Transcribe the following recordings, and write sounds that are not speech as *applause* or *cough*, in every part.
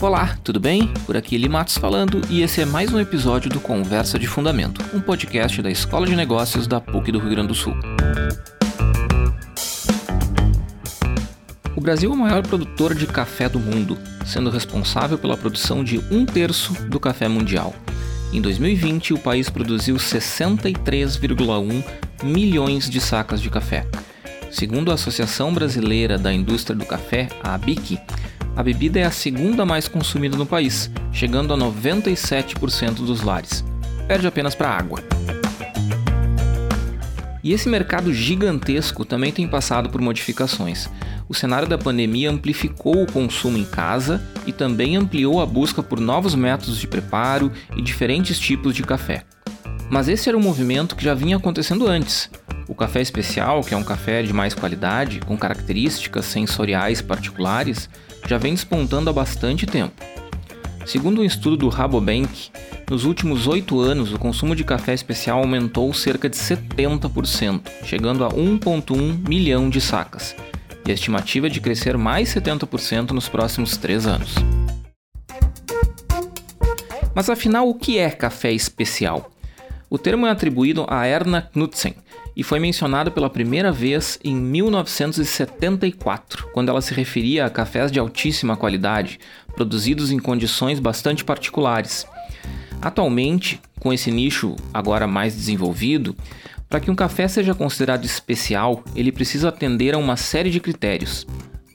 Olá, tudo bem? Por aqui Eli Matos falando e esse é mais um episódio do Conversa de Fundamento, um podcast da Escola de Negócios da PUC do Rio Grande do Sul. O Brasil é o maior produtor de café do mundo, sendo responsável pela produção de um terço do café mundial. Em 2020, o país produziu 63,1 milhões de sacas de café. Segundo a Associação Brasileira da Indústria do Café, a ABIC, a bebida é a segunda mais consumida no país, chegando a 97% dos lares. Perde apenas para água. E esse mercado gigantesco também tem passado por modificações. O cenário da pandemia amplificou o consumo em casa e também ampliou a busca por novos métodos de preparo e diferentes tipos de café. Mas esse era um movimento que já vinha acontecendo antes. O café especial, que é um café de mais qualidade, com características sensoriais particulares, já vem despontando há bastante tempo. Segundo um estudo do Rabobank, nos últimos oito anos o consumo de café especial aumentou cerca de 70%, chegando a 1,1 milhão de sacas, e a estimativa é de crescer mais 70% nos próximos três anos. Mas afinal, o que é café especial? O termo é atribuído a Erna Knudsen, e foi mencionado pela primeira vez em 1974, quando ela se referia a cafés de altíssima qualidade, produzidos em condições bastante particulares. Atualmente, com esse nicho agora mais desenvolvido, para que um café seja considerado especial, ele precisa atender a uma série de critérios.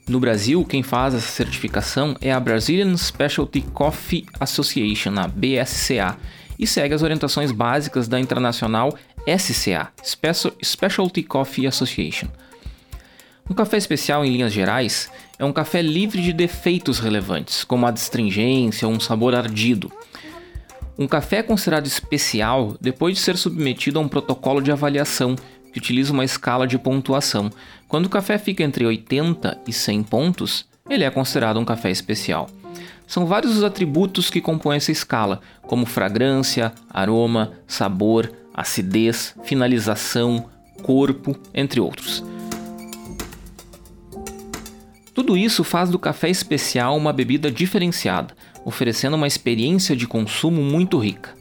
No Brasil, quem faz essa certificação é a Brazilian Specialty Coffee Association, a BSCA, e segue as orientações básicas da internacional SCA, Specialty Coffee Association. Um café especial, em linhas gerais, é um café livre de defeitos relevantes, como a astringência ou um sabor ardido. Um café é considerado especial depois de ser submetido a um protocolo de avaliação que utiliza uma escala de pontuação. Quando o café fica entre 80 e 100 pontos, ele é considerado um café especial. São vários os atributos que compõem essa escala, como fragrância, aroma, sabor, acidez, finalização, corpo, entre outros. Tudo isso faz do café especial uma bebida diferenciada, oferecendo uma experiência de consumo muito rica.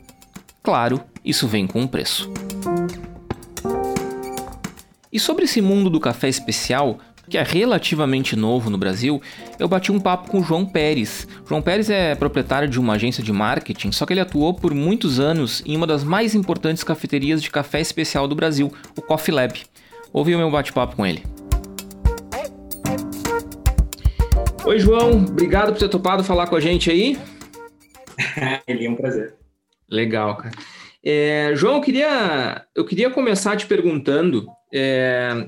Claro, isso vem com um preço. E sobre esse mundo do café especial, que é relativamente novo no Brasil, eu bati um papo com o João Pérez. João Pérez é proprietário de uma agência de marketing, só que ele atuou por muitos anos em uma das mais importantes cafeterias de café especial do Brasil, o Coffee Lab. Ouvi o meu bate-papo com ele. Oi, João. Obrigado por ter topado falar com a gente aí. *laughs* Ele é um prazer. Legal, cara. É, João, eu queria, eu queria começar te perguntando. É,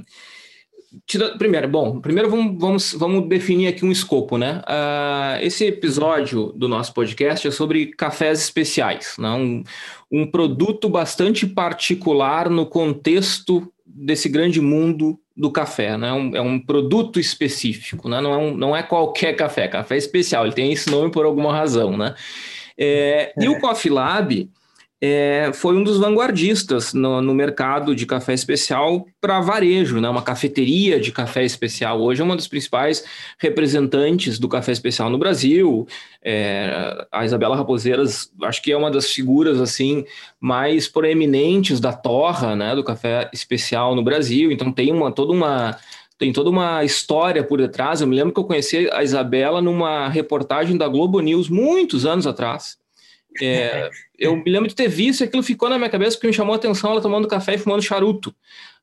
primeiro, bom, primeiro vamos, vamos, vamos definir aqui um escopo, né? Uh, esse episódio do nosso podcast é sobre cafés especiais, né? um, um produto bastante particular no contexto desse grande mundo do café, né? Um, é um produto específico, né? Não é, um, não é qualquer café, café especial, ele tem esse nome por alguma razão, né? É, e o Coffee Lab, é, foi um dos vanguardistas no, no mercado de café especial para varejo, né? uma cafeteria de café especial. Hoje é uma das principais representantes do café especial no Brasil. É, a Isabela Raposeiras, acho que é uma das figuras assim mais proeminentes da torra né? do café especial no Brasil. Então tem uma toda uma tem toda uma história por detrás. Eu me lembro que eu conheci a Isabela numa reportagem da Globo News muitos anos atrás. É, eu me lembro de ter visto e aquilo ficou na minha cabeça porque me chamou a atenção ela tomando café e fumando charuto.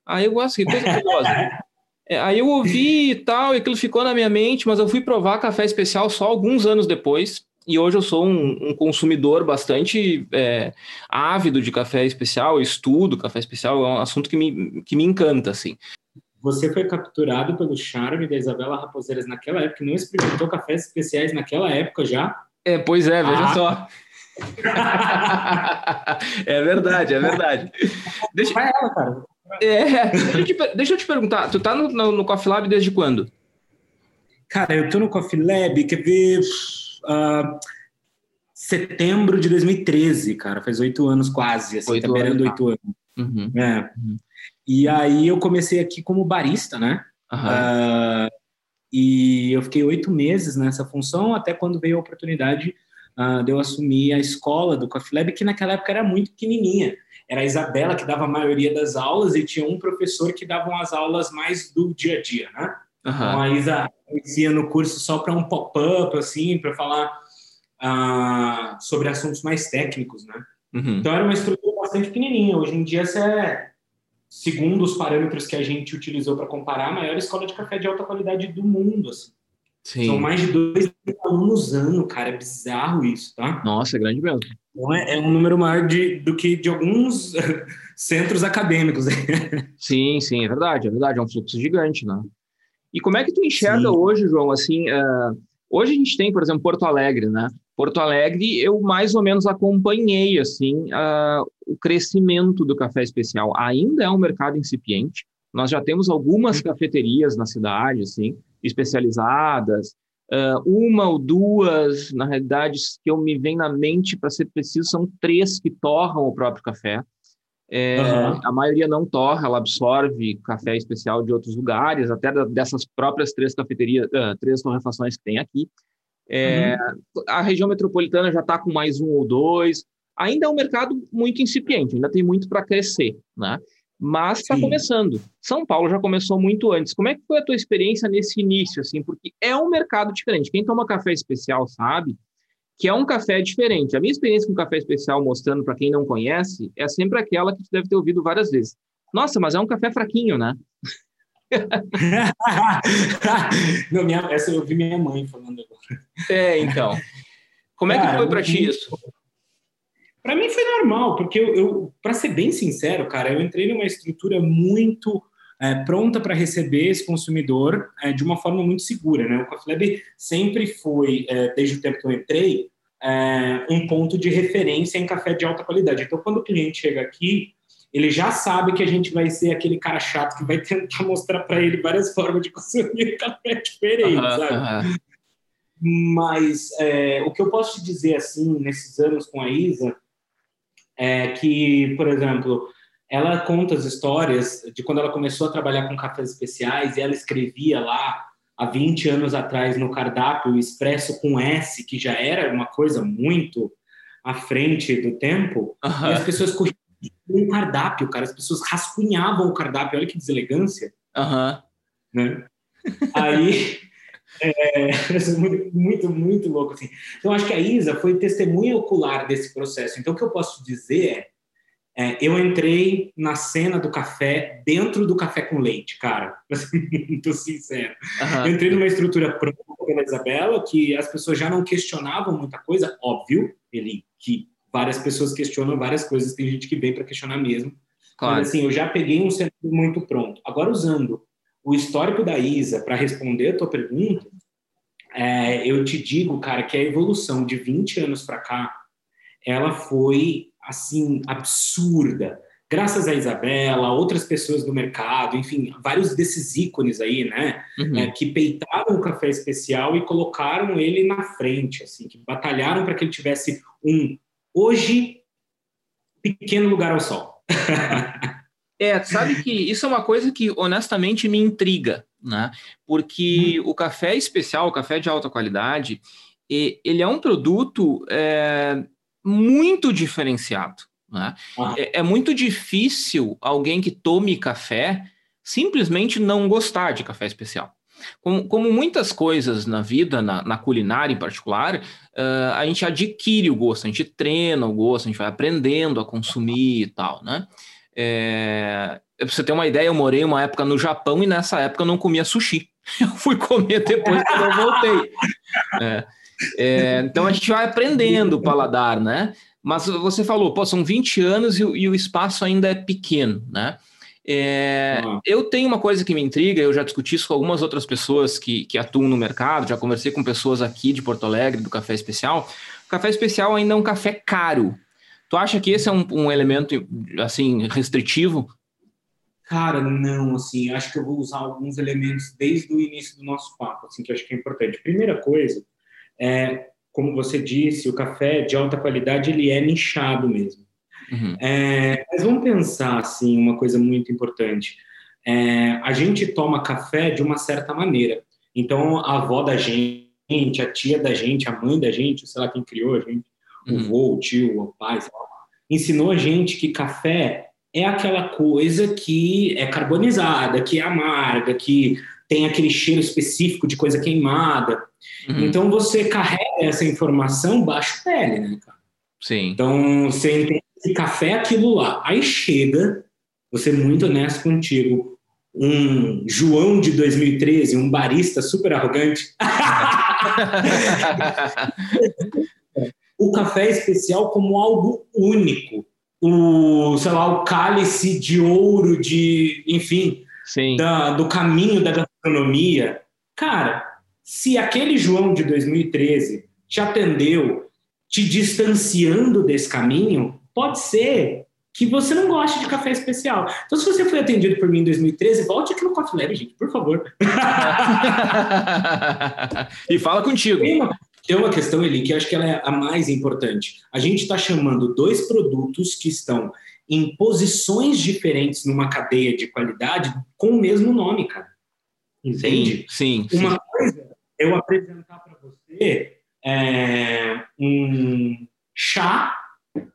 Aí eu gosto, que coisa curiosa. *laughs* É, aí eu ouvi e tal, e aquilo ficou na minha mente, mas eu fui provar café especial só alguns anos depois. E hoje eu sou um, um consumidor bastante é, ávido de café especial, estudo café especial, é um assunto que me, que me encanta, assim. Você foi capturado pelo charme da Isabela Raposeiras naquela época, não experimentou cafés especiais naquela época já? É, pois é, veja ah. só. *laughs* é verdade, é verdade. Deixa... Vai ela, cara. É, deixa, eu te, deixa eu te perguntar, tu tá no, no, no, Coffee Lab desde quando? Cara, eu tô no Coffee Lab, quer ver... Uh, setembro de 2013, cara. Faz oito anos quase, assim, oito tá beirando tá. oito anos. Uhum. É. Uhum. E aí eu comecei aqui como barista, né? Uhum. Uh, E eu fiquei oito meses nessa função, até quando veio a oportunidade uh, de eu assumir a escola do Coffee Lab, que naquela época era muito pequenininha. Era a Isabela que dava a maioria das aulas e tinha um professor que dava as aulas mais do dia a dia, né? Uhum. Então a Isa ia no curso só para um pop-up, assim, para falar uh, sobre assuntos mais técnicos, né? Uhum. Então era uma estrutura bastante pequenininha. Hoje em dia, essa é segundo os parâmetros que a gente utilizou para comparar, a maior escola de café de alta qualidade do mundo. Assim. Sim. São mais de dois alunos ano, cara. É bizarro isso, tá? Nossa, é grande mesmo. Então é, é um número maior de, do que de alguns *laughs* centros acadêmicos. sim, sim, é verdade, é verdade. É um fluxo gigante, né? E como é que tu enxerga sim. hoje, João? Assim, uh, hoje a gente tem, por exemplo, Porto Alegre, né? Porto Alegre, eu mais ou menos acompanhei assim uh, o crescimento do café especial. Ainda é um mercado incipiente. Nós já temos algumas cafeterias na cidade, assim, especializadas. Uh, uma ou duas, na realidade, que eu me vem na mente, para ser preciso, são três que torram o próprio café. É, uhum. A maioria não torra, ela absorve café especial de outros lugares, até dessas próprias três cafeterias, uh, três torrefações que tem aqui. É, uhum. A região metropolitana já está com mais um ou dois. Ainda é um mercado muito incipiente, ainda tem muito para crescer, né? Mas está começando. São Paulo já começou muito antes. Como é que foi a tua experiência nesse início, assim? Porque é um mercado diferente. Quem toma café especial sabe que é um café diferente. A minha experiência com café especial, mostrando para quem não conhece, é sempre aquela que tu deve ter ouvido várias vezes. Nossa, mas é um café fraquinho, né? *laughs* Não, minha, essa eu ouvi minha mãe falando agora. É, então. Como é que cara, foi para ti isso? Para mim foi normal, porque eu, eu para ser bem sincero, cara, eu entrei numa estrutura muito é, pronta para receber esse consumidor é, de uma forma muito segura, né? O Coffee Lab sempre foi, é, desde o tempo que eu entrei, é, um ponto de referência em café de alta qualidade. Então, quando o cliente chega aqui, ele já sabe que a gente vai ser aquele cara chato que vai tentar *laughs* mostrar para ele várias formas de consumir *laughs* café diferente, uhum, sabe? Uhum. Mas é, o que eu posso te dizer, assim, nesses anos com a Isa, é que, por exemplo, ela conta as histórias de quando ela começou a trabalhar com cafés especiais e ela escrevia lá há 20 anos atrás no cardápio o expresso com S, que já era uma coisa muito à frente do tempo, uhum. e as pessoas corriam um cardápio, cara. As pessoas rascunhavam o cardápio, olha que deselegância. Aham. Uhum. Né? Aí. É, *laughs* muito, muito, louco assim. Então, acho que a Isa foi testemunha ocular desse processo. Então, o que eu posso dizer é, é eu entrei na cena do café dentro do café com leite, cara. *laughs* Muito sincero. Uhum. Eu entrei numa estrutura pronta pela Isabela, que as pessoas já não questionavam muita coisa, óbvio, ele que várias pessoas questionam várias coisas, tem gente que vem para questionar mesmo. Claro. Mas assim, eu já peguei um cenário muito pronto. Agora, usando o histórico da Isa para responder a tua pergunta, é, eu te digo, cara, que a evolução de 20 anos para cá, ela foi, assim, absurda. Graças a Isabela, outras pessoas do mercado, enfim, vários desses ícones aí, né, uhum. é, que peitaram o café especial e colocaram ele na frente, assim, que batalharam para que ele tivesse um Hoje, pequeno lugar ao sol. *laughs* é, sabe que isso é uma coisa que honestamente me intriga, né? Porque hum. o café especial, o café de alta qualidade, ele é um produto é, muito diferenciado. Né? Ah. É, é muito difícil alguém que tome café simplesmente não gostar de café especial. Como, como muitas coisas na vida, na, na culinária em particular, uh, a gente adquire o gosto, a gente treina o gosto, a gente vai aprendendo a consumir e tal, né? É, pra você ter uma ideia, eu morei uma época no Japão e nessa época eu não comia sushi. *laughs* Eu fui comer depois que eu voltei. É, é, então a gente vai aprendendo o paladar, né? Mas você falou, pô, são 20 anos e, e o espaço ainda é pequeno, né? É, uhum. Eu tenho uma coisa que me intriga, eu já discuti isso com algumas outras pessoas que, que atuam no mercado, já conversei com pessoas aqui de Porto Alegre, do café especial. O café especial ainda é um café caro. Tu acha que esse é um, um elemento, assim, restritivo? Cara, não, assim, acho que eu vou usar alguns elementos desde o início do nosso papo, assim, que eu acho que é importante. Primeira coisa, é, como você disse, o café de alta qualidade, ele é nichado mesmo. Uhum. É, mas vamos pensar assim, uma coisa muito importante. É, a gente toma café de uma certa maneira. Então, a avó da gente, a tia da gente, a mãe da gente, sei lá quem criou a gente. O vô, o tio, o pai, ensinou a gente que café é aquela coisa que é carbonizada, que é amarga, que tem aquele cheiro específico de coisa queimada. Uhum. Então você carrega essa informação baixo pele, né, cara? Sim. Então você entende que café é aquilo lá. Aí chega, você muito honesto contigo, um João de 2013, um barista super arrogante. *laughs* *laughs* o café especial como algo único. O, sei lá, o cálice de ouro de, enfim, da, do caminho da gastronomia. Cara, se aquele João de 2013 te atendeu te distanciando desse caminho, pode ser que você não goste de café especial. Então, se você foi atendido por mim em 2013, volte aqui no Coffee Lab, gente, por favor. *laughs* e fala contigo. Tem uma questão, Eli, que eu acho que ela é a mais importante. A gente está chamando dois produtos que estão em posições diferentes numa cadeia de qualidade com o mesmo nome, cara. Entende? Sim, sim. Uma sim. coisa é eu apresentar para você é, um chá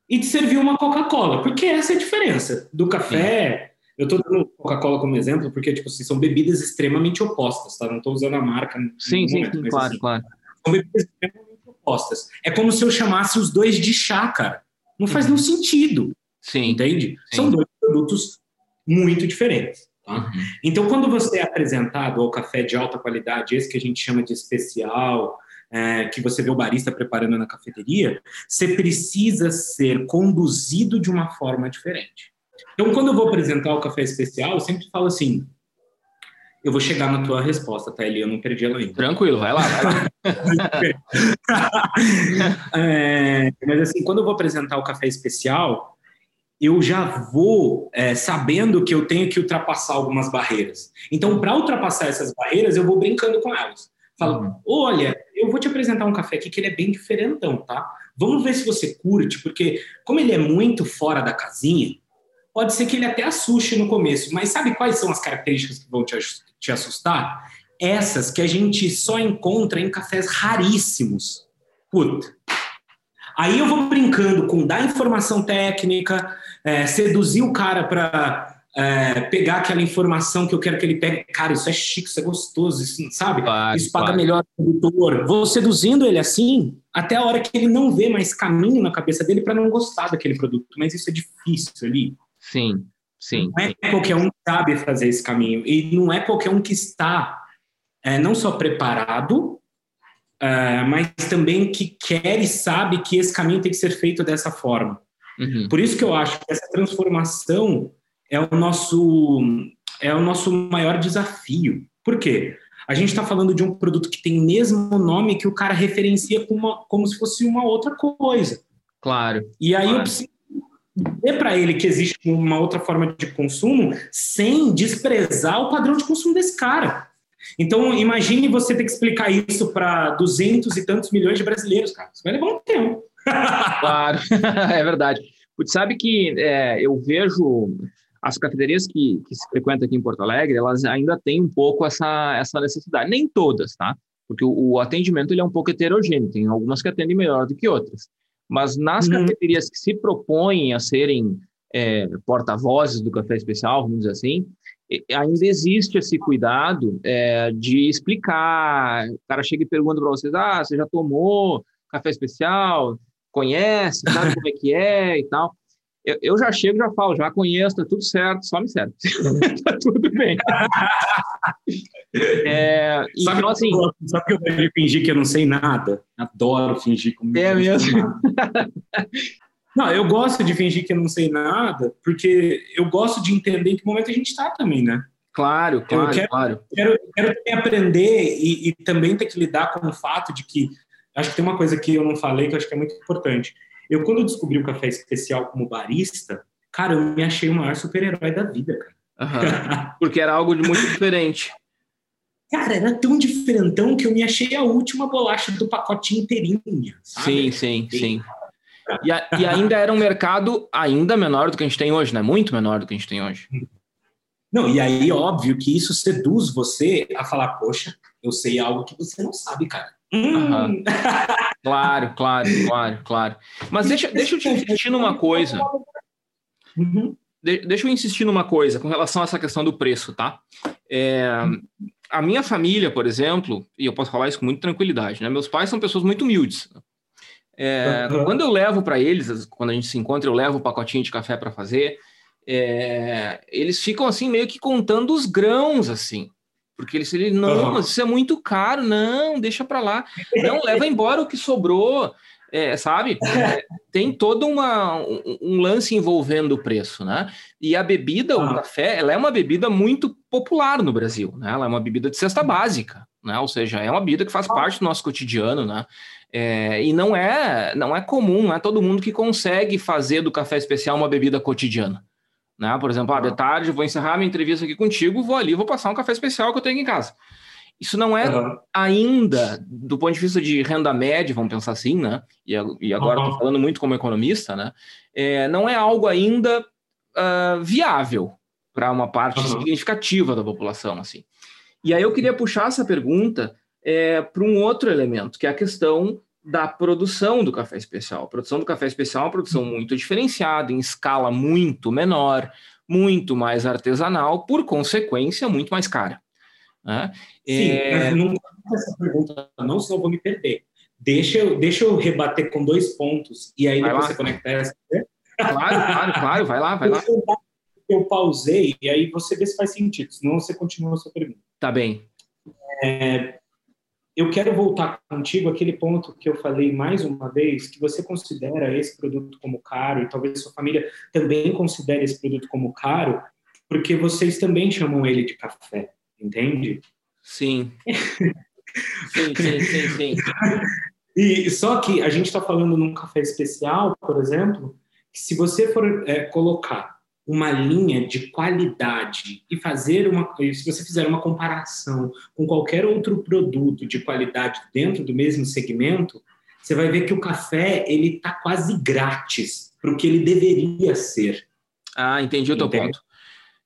e te servir uma Coca-Cola, porque essa é a diferença do café. Sim. Eu estou dando Coca-Cola como exemplo porque tipo assim, são bebidas extremamente opostas, tá? Não estou usando a marca. Sim, sim, momento, sim claro, assim, claro. São extremamente opostas. É como se eu chamasse os dois de chá, cara. Não faz uhum. nenhum sentido. Sim. Entende? Sim. São dois produtos muito diferentes. Tá? Uhum. Então, quando você é apresentado ao café de alta qualidade, esse que a gente chama de especial, é, que você vê o barista preparando na cafeteria, você precisa ser conduzido de uma forma diferente. Então, quando eu vou apresentar o café especial, eu sempre falo assim: eu vou chegar na tua resposta, tá, Eli? Eu não perdi ela ainda. Tranquilo, vai lá, vai lá. *laughs* é, mas assim, quando eu vou apresentar o café especial, eu já vou é, sabendo que eu tenho que ultrapassar algumas barreiras. Então, para ultrapassar essas barreiras, eu vou brincando com elas. Falo, uhum. olha, eu vou te apresentar um café aqui que ele é bem diferentão, tá? Vamos ver se você curte, porque como ele é muito fora da casinha, pode ser que ele até assuste no começo. Mas sabe quais são as características que vão te, assustar? Essas que a gente só encontra em cafés raríssimos. Puta. Aí eu vou brincando com dar informação técnica, é, seduzir o cara para é, pegar aquela informação que eu quero que ele pegue. Cara, isso é chique, isso é gostoso, isso, sabe? Claro, isso paga claro. melhor o produtor. Vou seduzindo ele assim, até a hora que ele não vê mais caminho na cabeça dele para não gostar daquele produto. Mas isso é difícil ali. Sim, sim. Não é qualquer um que sabe fazer esse caminho. E não é qualquer um que está é, não só preparado, é, mas também que quer e sabe que esse caminho tem que ser feito dessa forma. Uhum. Por isso que eu acho que essa transformação é o nosso é o nosso maior desafio. Por quê? A gente está falando de um produto que tem mesmo nome que o cara referencia como, uma, como se fosse uma outra coisa. Claro. E aí claro. eu preciso dizer para ele que existe uma outra forma de consumo sem desprezar o padrão de consumo desse cara. Então, imagine você ter que explicar isso para duzentos e tantos milhões de brasileiros, cara. Isso vai levar um tempo. *laughs* Claro, *laughs* é verdade. Você sabe que é, eu vejo as cafeterias que, que se frequentam aqui em Porto Alegre, elas ainda têm um pouco essa, essa necessidade. Nem todas, tá? Porque o, o atendimento ele é um pouco heterogêneo. Tem algumas que atendem melhor do que outras. Mas nas uhum. cafeterias que se propõem a serem é, porta-vozes do café especial, vamos dizer assim, ainda existe esse cuidado é, de explicar. O cara chega e pergunta para vocês: ah, você já tomou café especial? Conhece? Sabe como é que é e tal? Eu, eu já chego já falo, já conheço, tá tudo certo, só me serve. *laughs* tá tudo bem. É, *laughs* sabe, então, assim, sabe que eu gosto de fingir que eu não sei nada? Adoro fingir como É mesmo? *laughs* Não, eu gosto de fingir que eu não sei nada, porque eu gosto de entender em que momento a gente está também, né? Claro, claro, eu quero, claro. Quero, quero aprender e, e, também ter que lidar com o fato de que acho que tem uma coisa que eu não falei que eu acho que é muito importante. Eu, quando eu descobri o café especial como barista, cara, eu me achei o maior super-herói da vida, cara. Uhum. Porque era algo de muito *laughs* diferente. Cara, era tão diferentão que eu me achei a última bolacha do pacotinho inteirinha. Sabe? Sim, sim, sim. E, a, e, ainda era um mercado ainda menor do que a gente tem hoje, né? Muito menor do que a gente tem hoje. Não, e aí, óbvio que isso seduz você a falar, poxa, eu sei algo que você não sabe, cara. Uhum. *laughs* claro, claro, claro, claro. Mas deixa, deixa eu te insistir numa coisa. Uhum. De, deixa eu insistir numa coisa com relação a essa questão do preço, tá? É, a minha família, por exemplo, e eu posso falar isso com muita tranquilidade, né? Meus pais são pessoas muito humildes. É, uhum. Quando eu levo para eles, quando a gente se encontra, eu levo um pacotinho de café para fazer. É, eles ficam assim meio que contando os grãos assim, porque eles, eles não, uhum. isso é muito caro, não, deixa para lá, não leva embora o que sobrou, é, sabe? É, tem todo uma, um, um, lance envolvendo o preço, né? E a bebida, uhum. o café, ela é uma bebida muito popular no Brasil, né? Ela é uma bebida de cesta básica, né? Ou seja, é uma bebida que faz parte do nosso cotidiano, né? É, e não é, não é comum, não é todo mundo que consegue fazer do café especial uma bebida cotidiana. Né? Por exemplo, ah, de tarde vou encerrar minha entrevista aqui contigo, vou ali, vou passar um café especial que eu tenho em casa. Isso não é uhum. ainda, do ponto de vista de renda média, vamos pensar assim, né? E, e agora estou uhum. falando muito como economista, né? É, não é algo ainda uh, viável para uma parte uhum. significativa da população, assim. E aí eu queria puxar essa pergunta é, para um outro elemento, que é a questão da produção do café especial. A produção do café especial é uma produção muito diferenciada, em escala muito menor, muito mais artesanal, por consequência, muito mais cara. Né? Sim, é... não essa pergunta, não, senão eu vou me perder. Deixa eu, deixa eu rebater com dois pontos e aí vai depois lá. você conecta essa. Claro, claro, claro, vai lá, vai lá. Eu pausei e aí você vê se faz sentido, senão você continua a sua pergunta. Tá bem. É, eu quero voltar contigo aquele ponto que eu falei mais uma vez, que você considera esse produto como caro e talvez sua família também considere esse produto como caro, porque vocês também chamam ele de café, entende? Sim. *laughs* sim, sim, sim, sim. E só que a gente está falando num café especial, por exemplo, que se você for é, colocar uma linha de qualidade e fazer uma, se você fizer uma comparação com qualquer outro produto de qualidade dentro do mesmo segmento, você vai ver que o café ele está quase grátis para o que ele deveria ser. Ah, entendi o teu ponto.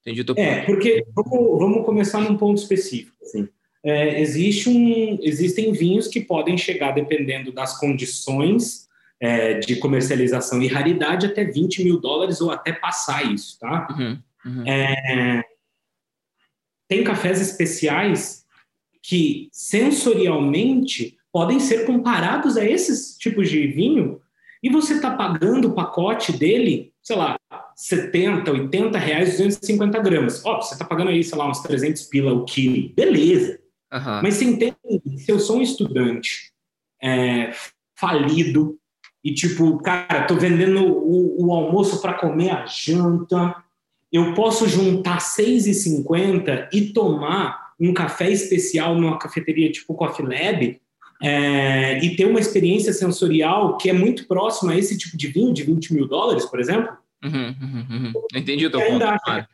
Entendi é. É, porque vamos, vamos começar num ponto específico. Assim. É, existe um, existem vinhos que podem chegar, dependendo das condições é, de comercialização e raridade até 20 mil dólares ou até passar isso, tá? Uhum, uhum. É, tem cafés especiais que sensorialmente podem ser comparados a esses tipos de vinho e você está pagando o pacote dele, sei lá, 70, 80 reais, 250 gramas. Ó, você está pagando aí, sei lá, uns 300 pila o quilo. Beleza. Uhum. Mas você entende, se eu sou um estudante é, falido, e tipo, cara, tô vendendo o, o almoço para comer a janta, eu posso juntar 6,50 e tomar um café especial numa cafeteria tipo Coffee Lab é, e ter uma experiência sensorial que é muito próxima a esse tipo de vinho de 20 mil dólares, por exemplo? Uhum, uhum, uhum. Entendi o teu ponto. Acha,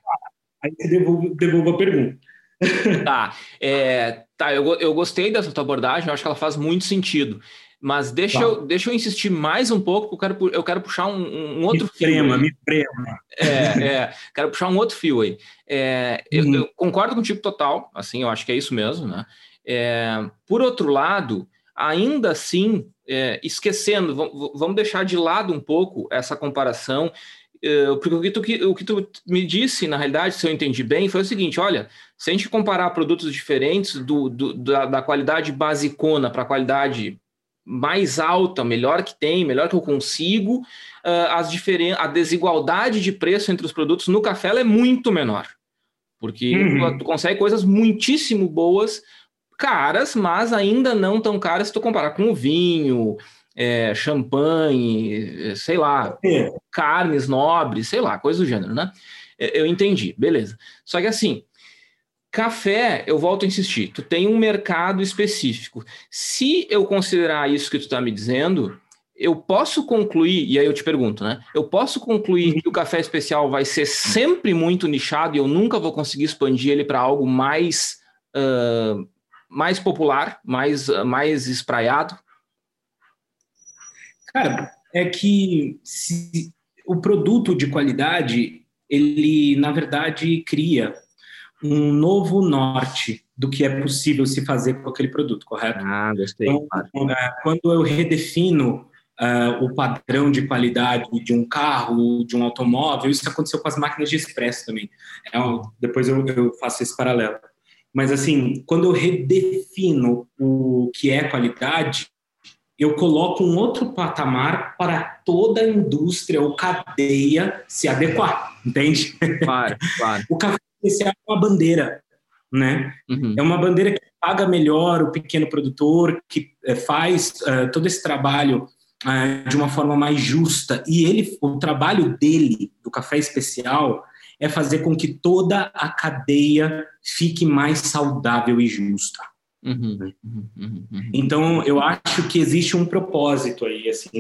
Aí você devolve, devolve a pergunta. *laughs* Tá, é, tá eu, eu gostei dessa tua abordagem, eu acho que ela faz muito sentido. Mas deixa, tá. eu, deixa eu insistir mais um pouco, porque eu quero, eu quero puxar um, um outro me fio. Prema, me prema. É, é, quero puxar um outro fio aí. É, uhum. eu, eu, concordo contigo total, assim, eu acho que é isso mesmo, né? É, por outro lado, ainda assim, é, esquecendo, vamos deixar de lado um pouco essa comparação, é, porque o que, tu, o que tu me disse, na realidade, se eu entendi bem, foi o seguinte: olha, se a gente comparar produtos diferentes do, do da, da qualidade basicona para a qualidade mais alta, melhor que tem, melhor que eu consigo, uh, as diferen a desigualdade de preço entre os produtos no café é muito menor. Porque uhum. tu, tu, consegue coisas muitíssimo boas, caras, mas ainda não tão caras se tu comparar com o vinho, é, champanhe, sei lá, é. carnes nobres, sei lá, coisa do gênero, né? Eu entendi, beleza. Só que assim, Café, eu volto a insistir, tu tem um mercado específico. Se eu considerar isso que tu está me dizendo, eu posso concluir, e aí eu te pergunto, né? Eu posso concluir que o café especial vai ser sempre muito nichado e eu nunca vou conseguir expandir ele para algo mais, uh, mais popular, mais, mais espraiado? Cara, é que se, o produto de qualidade, ele, na verdade, cria um novo norte do que é possível se fazer com aquele produto, correto? Ah, gostei. Então, é, quando eu redefino uh, o padrão de qualidade de um carro, de um automóvel, isso aconteceu com as máquinas de expresso também. É um, depois eu, eu faço esse paralelo. Mas, assim, quando eu redefino o que é qualidade, eu coloco um outro patamar para toda a indústria ou cadeia se adequar, entende? Claro, claro. *laughs* o café especial é uma bandeira, né? Uhum. É uma bandeira que paga melhor o pequeno produtor, que é, faz uh, todo esse trabalho uh, de uma forma mais justa. E ele, o trabalho dele, do café especial, é fazer com que toda a cadeia fique mais saudável e justa. Uhum, uhum, uhum, uhum. então, eu acho que existe um propósito aí, assim.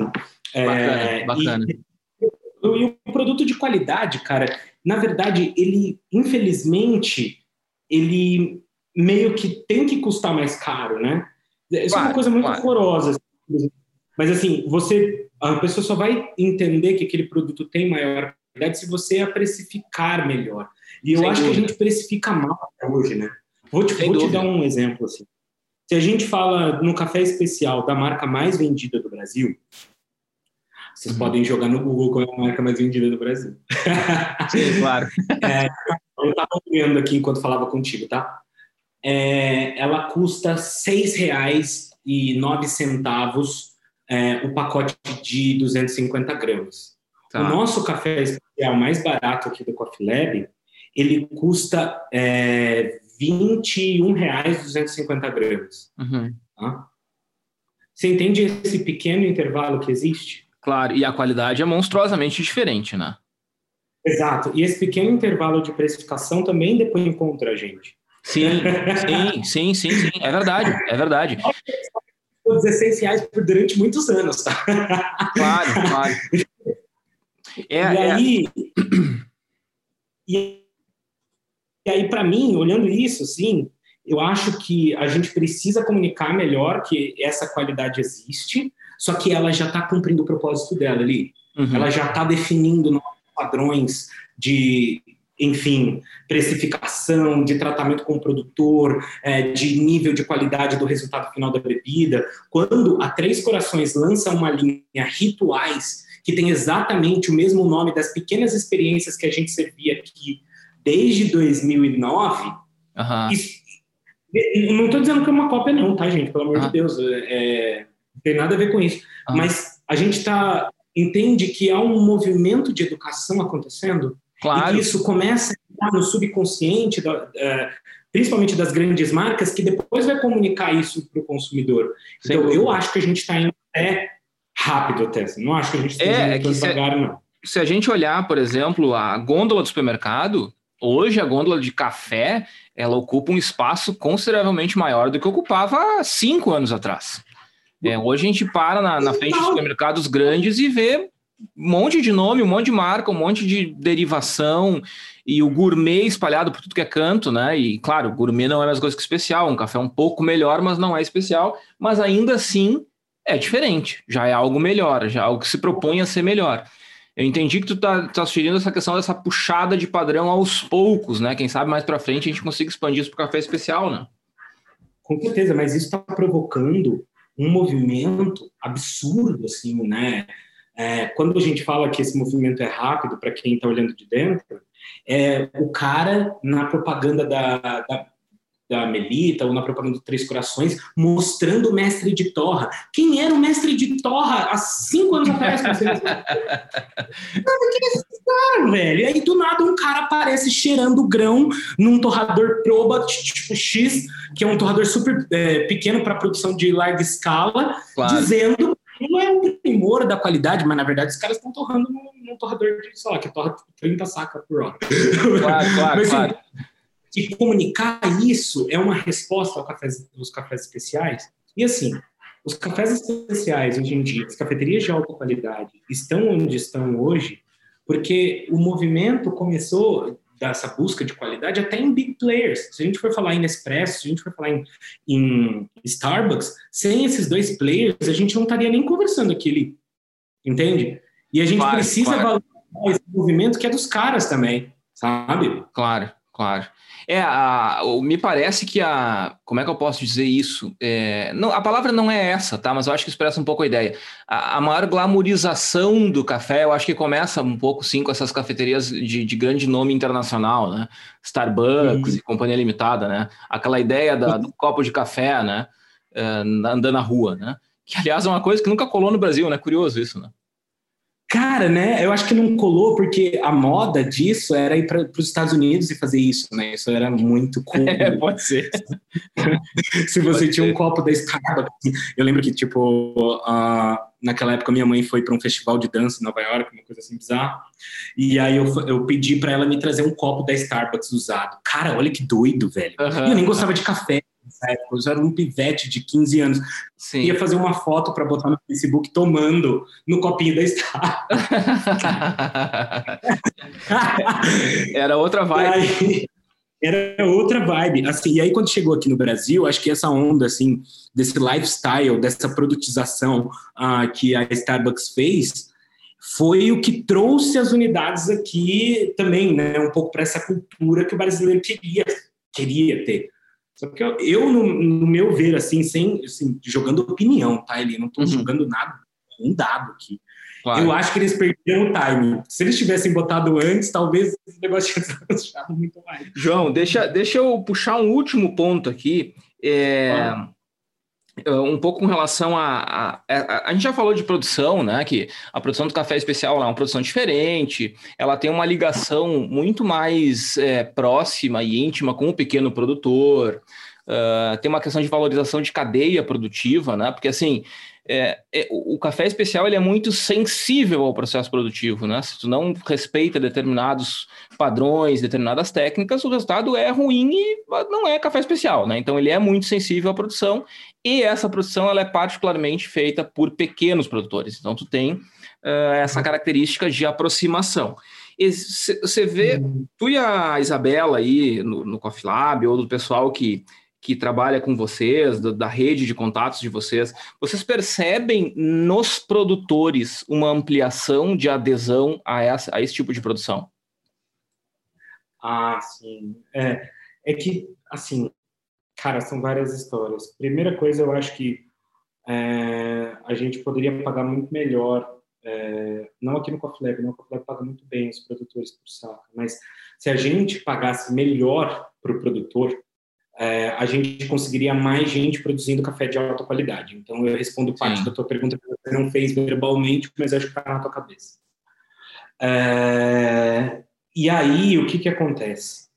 Bacana, é, bacana. E, e o produto de qualidade, cara, na verdade, ele, infelizmente, ele meio que tem que custar mais caro, né? Isso claro, é uma coisa muito claro. horrorosa. Assim. Mas, assim, você, a pessoa só vai entender que aquele produto tem maior qualidade se você a precificar melhor. E eu Sem acho dúvida. que a gente precifica mal hoje, né? Vou, te, vou te dar um exemplo assim. Se a gente fala no café especial da marca mais vendida do Brasil, vocês uhum. podem jogar no Google qual é a marca mais vendida do Brasil. *laughs* Sim, claro. *laughs* É, eu estava olhando aqui enquanto falava contigo, tá? É, ela custa R$ 6,09 é, o pacote de 250 gramas. Tá. O nosso café especial mais barato aqui do Coffee Lab, ele custa é, R$ 21,250 gramas. Uhum. Tá? Você entende esse pequeno intervalo que existe? Claro, e a qualidade é monstruosamente diferente, né? Exato. E esse pequeno intervalo de precificação também depõe contra a gente. Sim, sim, sim, sim, sim. É verdade, é verdade. 16 reais durante muitos anos, tá? Claro, claro. É, e é. aí, e, e aí para mim, olhando isso, assim, eu acho que a gente precisa comunicar melhor que essa qualidade existe, só que ela já está cumprindo o propósito dela ali. Uhum. Ela já está definindo novos padrões de, enfim, precificação, de tratamento com o produtor, é, de nível de qualidade do resultado final da bebida. Quando a Três Corações lança uma linha Rituais, que tem exatamente o mesmo nome das pequenas experiências que a gente servia aqui desde 2009, uhum. isso, não estou dizendo que é uma cópia não, tá, gente? Pelo amor uhum. de Deus, é, é, não tem nada a ver com isso. Uhum. Mas a gente tá, entende que há um movimento de educação acontecendo claro. e que isso começa no subconsciente, da, uh, principalmente das grandes marcas, que depois vai comunicar isso para o consumidor. Sem então, dúvida. eu acho que a gente está indo até rápido até. Não acho que a gente esteja é, é devagar, se, não. Se a gente olhar, por exemplo, a gôndola do supermercado, hoje a gôndola de café, ela ocupa um espaço consideravelmente maior do que ocupava cinco anos atrás. É, hoje a gente para na, na frente dos supermercados grandes e vê um monte de nome, um monte de marca, um monte de derivação e o gourmet espalhado por tudo que é canto, né? E claro, gourmet não é mesma coisa que especial, um café um pouco melhor, mas não é especial, mas ainda assim é diferente, já é algo melhor, já é algo que se propõe a ser melhor. Eu entendi que tu tá, tá sugerindo essa questão dessa puxada de padrão aos poucos, né? Quem sabe mais para frente a gente consiga expandir isso para café especial, né? Com certeza, mas isso está provocando um movimento absurdo, assim, né? É, quando a gente fala que esse movimento é rápido para quem está olhando de dentro, é o cara na propaganda da, da da Melita ou na propaganda do Três Corações, mostrando o mestre de torra. Quem era o mestre de torra há cinco anos atrás? *laughs* Cara, quem é esse cara, velho? E aí, do nada, um cara aparece cheirando grão num torrador proba tipo X, que é um torrador super é, pequeno para produção de larga escala, claro. dizendo que não é um primor da qualidade, mas na verdade os caras estão torrando num, num, torrador de, sei lá, que torra 30 sacas por hora. Claro, claro, *laughs* mas, claro. Assim, que comunicar isso é uma resposta aos cafés especiais. E assim, os cafés especiais hoje em dia, as cafeterias de alta qualidade, estão onde estão hoje, porque o movimento começou dessa busca de qualidade até em big players. Se a gente for falar em Nespresso, se a gente for falar em, em Starbucks, sem esses dois players, a gente não estaria nem conversando aqui, entende? E a gente claro, precisa claro. valorizar esse movimento que é dos caras também, sabe? Claro. Claro. É, a, me parece que a. Como é que eu posso dizer isso? É, não, a palavra não é essa, tá? Mas eu acho que expressa um pouco a ideia. A, a maior glamorização do café, eu acho que começa um pouco, sim, com essas cafeterias de, de grande nome internacional, né? Starbucks uhum. e Companhia Limitada, né? Aquela ideia da, do copo de café, né? É, andando na rua, né? Que, aliás, é uma coisa que nunca colou no Brasil, né? Curioso isso, né? Cara, né? Eu acho que não colou porque a moda disso era ir para os Estados Unidos e fazer isso, né? Isso era muito *laughs* cool. É, pode ser. *laughs* Se você pode tinha ser. um copo da Starbucks. Eu lembro que, tipo, uh, naquela época minha mãe foi para um festival de dança em Nova York, uma coisa assim bizarra. E aí eu, eu pedi para ela me trazer um copo da Starbucks usado. Cara, olha que doido, velho. Uhum. Eu nem gostava de café nessa época. Eu era um pivete de 15 anos. Sim. Ia fazer uma foto para botar no Facebook tomando no copinho da Star. *laughs* era outra vibe. Aí, era outra vibe. Assim, e aí, quando chegou aqui no Brasil, acho que essa onda assim, desse lifestyle, dessa produtização uh, que a Starbucks fez, foi o que trouxe as unidades aqui também, né? Um pouco para essa cultura que o brasileiro queria, queria ter. Só que eu, eu no, no, meu ver, assim, sem assim, jogando opinião, tá? Ele não estou uhum. jogando nada, um dado aqui. Claro. Eu acho que eles perderam o timing. Se eles tivessem botado antes, talvez esse negócio tivesse *laughs* muito mais. João, deixa, deixa eu puxar um último ponto aqui. É, ah. Um pouco com relação a, a, a, a. gente já falou de produção, né? Que a produção do café especial é uma produção diferente, ela tem uma ligação muito mais é, próxima e íntima com o pequeno produtor. Uh, tem uma questão de valorização de cadeia produtiva, né? Porque assim, é, é, o café especial ele é muito sensível ao processo produtivo, né? Se tu não respeita determinados padrões, determinadas técnicas, o resultado é ruim e não é café especial, né? Então ele é muito sensível à produção e essa produção ela é particularmente feita por pequenos produtores. Então tu tem uh, essa característica de aproximação. Você vê, uhum. tu e a Isabela aí no, no Coffee Lab, ou do pessoal que que trabalha com vocês, da, da, rede de contatos de vocês, vocês percebem nos produtores uma ampliação de adesão a, essa, a esse tipo de produção? Ah, sim. É, é que, assim, cara, são várias histórias. Primeira coisa, eu acho que é, a gente poderia pagar muito melhor, é, não aqui no Coffee Lab, não, o Coffee Lab paga muito bem os produtores por saco, mas se a gente pagasse melhor para o produtor, é, a gente conseguiria mais gente produzindo café de alta qualidade. Então, eu respondo parte Sim. da tua pergunta que você não fez verbalmente, mas acho que está na tua cabeça. É, e aí, o que que acontece?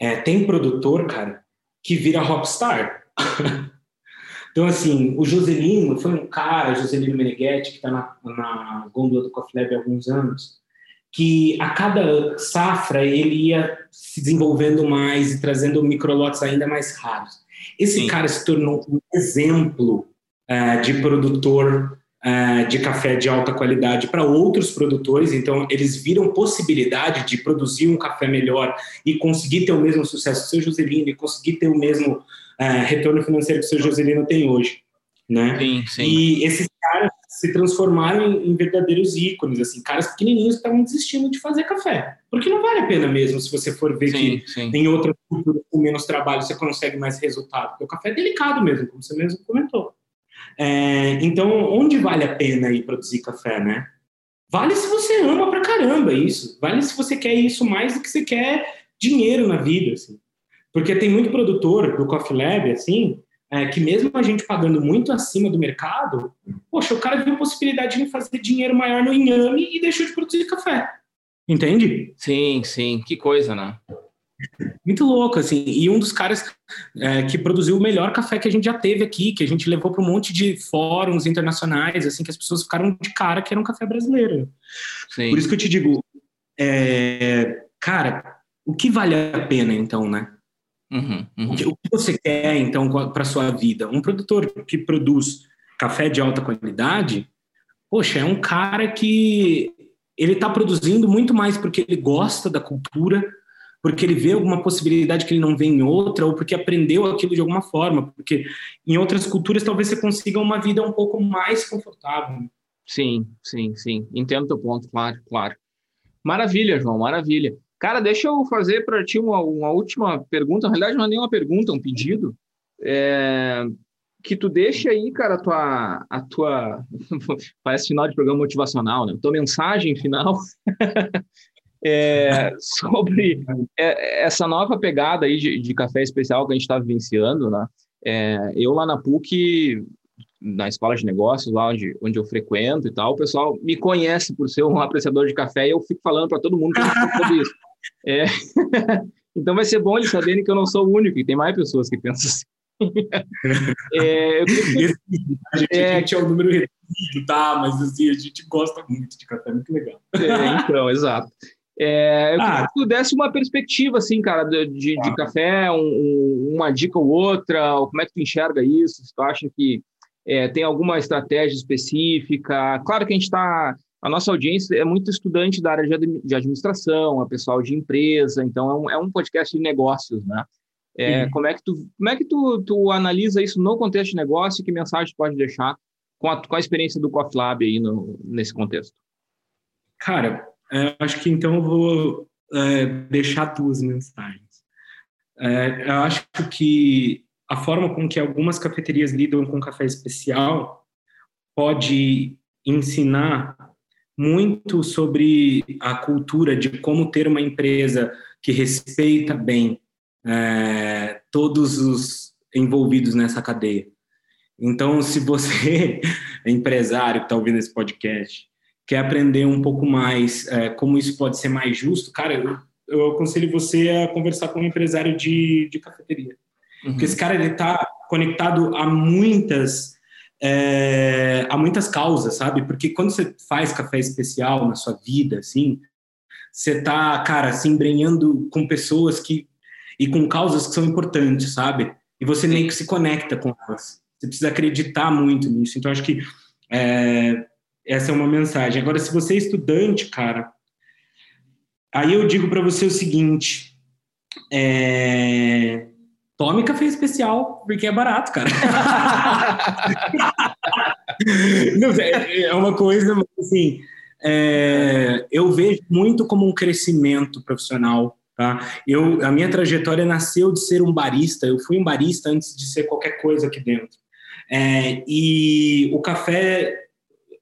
É, tem produtor, cara, que vira rockstar. *laughs* então, assim, o Joselino foi um cara, Joselino Meneghetti, que está na, na gôndola do Coffee Lab há alguns anos, que a cada safra ele ia se desenvolvendo mais e trazendo microlotes ainda mais raros. Esse Sim. cara se tornou um exemplo uh, de produtor uh, de café de alta qualidade para outros produtores, então eles viram possibilidade de produzir um café melhor e conseguir ter o mesmo sucesso que o seu Joselino e conseguir ter o mesmo uh, retorno financeiro que o seu Joselino tem hoje. Né? Sim, sim. E esses caras se transformaram em, em verdadeiros ícones, assim, caras pequenininhos que estavam desistindo de fazer café. Porque não vale a pena mesmo se você for ver sim, que sim. em outras culturas com menos trabalho você consegue mais resultado. Porque o café é delicado mesmo, como você mesmo comentou. É, então, onde vale a pena ir produzir café, né? Vale se você ama pra caramba isso. Vale se você quer isso mais do que você quer dinheiro na vida, assim. Porque tem muito produtor do Coffee Lab, assim, é, que mesmo a gente pagando muito acima do mercado, poxa, o cara viu a possibilidade de fazer dinheiro maior no inhame e deixou de produzir café. Entende? Sim, sim. Que coisa, né? Muito louco, assim. E um dos caras é, que produziu o melhor café que a gente já teve aqui, que a gente levou para um monte de fóruns internacionais, assim, que as pessoas ficaram de cara que era um café brasileiro. Sim. Por isso que eu te digo, é, cara, o que vale a pena, então, né? Uhum, uhum. O, que, o, que, você quer, então, para sua vida? Um produtor que produz café de alta qualidade, poxa, é um cara que ele está produzindo muito mais porque ele gosta da cultura, porque ele vê alguma possibilidade que ele não vê em outra, ou porque aprendeu aquilo de alguma forma, porque em outras culturas talvez você consiga uma vida um pouco mais confortável. Sim, sim, sim. Entendo teu ponto, claro, claro. Maravilha, João, maravilha. Cara, deixa eu fazer para ti uma, uma, última pergunta. Na realidade, não é nenhuma pergunta, é um pedido. É, que tu deixe aí, cara, a tua, a tua *laughs* parece final de programa motivacional, né? Tua mensagem final *laughs* é, sobre é, essa nova pegada aí de, de café especial que a gente está vivenciando, né? É, eu lá na PUC, na escola de negócios, lá onde, onde eu frequento e tal, o pessoal me conhece por ser um *laughs* apreciador de café e eu fico falando para todo mundo sobre isso. É, *laughs* então vai ser bom eles saberem que eu não sou o único e tem mais pessoas que pensam assim. *laughs* é, queria... a, gente, é... a gente é um número reduzido, tá? Mas assim, a gente gosta muito de café, muito legal. É, então, *laughs* exato. É, eu ah. queria que tu desse uma perspectiva, assim, cara, de, de, ah. de café, um, uma dica ou outra, como é que tu enxerga isso? Se tu acha que é, tem alguma estratégia específica? Claro que a gente está a nossa audiência é muito estudante da área de administração, é pessoal de empresa, então é um, é um podcast de negócios, né? É, como é que, tu, como é que tu, tu analisa isso no contexto de negócio e que mensagem tu pode deixar com a, com a experiência do Coffee Lab aí no, nesse contexto? Cara, é, acho que então eu vou é, deixar duas mensagens. É, eu acho que a forma com que algumas cafeterias lidam com café especial pode ensinar muito sobre a cultura de como ter uma empresa que respeita bem é, todos os envolvidos nessa cadeia. Então, se você é *laughs* empresário que está ouvindo esse podcast, quer aprender um pouco mais é, como isso pode ser mais justo, cara, eu, eu aconselho você a conversar com um empresário de, de cafeteria. Uhum. Porque esse cara ele está conectado a muitas é, há muitas causas, sabe? Porque quando você faz café especial na sua vida, assim, você tá, cara, se embrenhando com pessoas que e com causas que são importantes, sabe? E você meio que se conecta com elas. Você precisa acreditar muito nisso. Então, acho que é, essa é uma mensagem. Agora, se você é estudante, cara, aí eu digo para você o seguinte: é, Tome café especial, porque é barato, cara. *laughs* Não, é, é uma coisa, assim, é, eu vejo muito como um crescimento profissional. Tá? Eu, a minha trajetória nasceu de ser um barista. Eu fui um barista antes de ser qualquer coisa aqui dentro. É, e o café,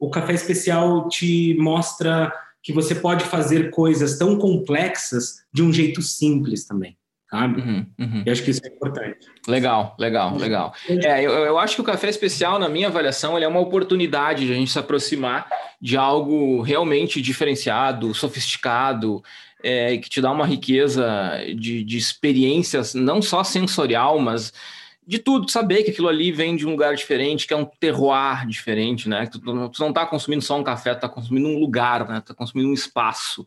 o café especial te mostra que você pode fazer coisas tão complexas de um jeito simples também sabe? Uhum, uhum. Eu acho que isso é importante. Legal, legal, legal. É, eu, eu acho que o café especial, na minha avaliação, ele é uma oportunidade de a gente se aproximar de algo realmente diferenciado, sofisticado, é, que te dá uma riqueza de, de experiências, não só sensorial, mas de tudo, saber que aquilo ali vem de um lugar diferente, que é um terroir diferente, né? Tu, tu não está consumindo só um café, tu está consumindo um lugar, né? Tu tá consumindo um espaço